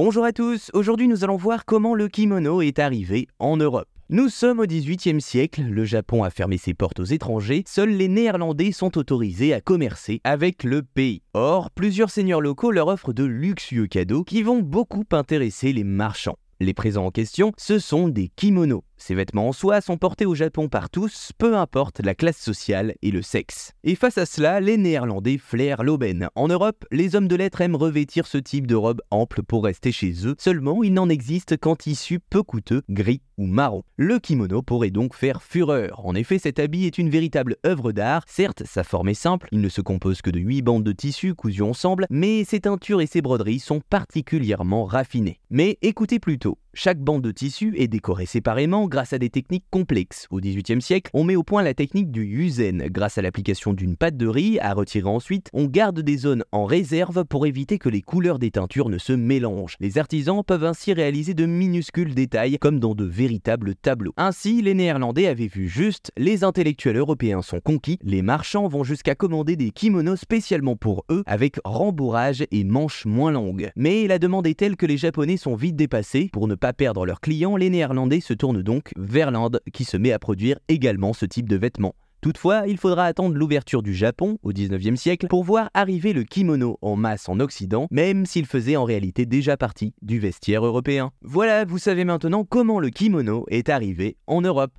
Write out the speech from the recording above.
Bonjour à tous, aujourd'hui nous allons voir comment le kimono est arrivé en Europe. Nous sommes au XVIIIe siècle, le Japon a fermé ses portes aux étrangers, seuls les Néerlandais sont autorisés à commercer avec le pays. Or, plusieurs seigneurs locaux leur offrent de luxueux cadeaux qui vont beaucoup intéresser les marchands. Les présents en question, ce sont des kimonos. Ces vêtements en soie sont portés au Japon par tous, peu importe la classe sociale et le sexe. Et face à cela, les Néerlandais flairent l'aubaine. En Europe, les hommes de lettres aiment revêtir ce type de robe ample pour rester chez eux, seulement il n'en existe qu'en tissu peu coûteux, gris ou marron. Le kimono pourrait donc faire fureur. En effet, cet habit est une véritable œuvre d'art. Certes, sa forme est simple, il ne se compose que de 8 bandes de tissu cousues ensemble, mais ses teintures et ses broderies sont particulièrement raffinées. Mais écoutez plutôt, chaque bande de tissu est décorée séparément grâce à des techniques complexes. Au XVIIIe siècle, on met au point la technique du yuzen. Grâce à l'application d'une pâte de riz à retirer ensuite, on garde des zones en réserve pour éviter que les couleurs des teintures ne se mélangent. Les artisans peuvent ainsi réaliser de minuscules détails comme dans de véritables tableaux. Ainsi, les Néerlandais avaient vu juste, les intellectuels européens sont conquis, les marchands vont jusqu'à commander des kimonos spécialement pour eux avec rembourrage et manches moins longues. Mais la demande est telle que les Japonais sont vite dépassés. Pour ne pas perdre leurs clients, les Néerlandais se tournent donc vers l'Inde qui se met à produire également ce type de vêtements. Toutefois, il faudra attendre l'ouverture du Japon au 19e siècle pour voir arriver le kimono en masse en Occident, même s'il faisait en réalité déjà partie du vestiaire européen. Voilà, vous savez maintenant comment le kimono est arrivé en Europe.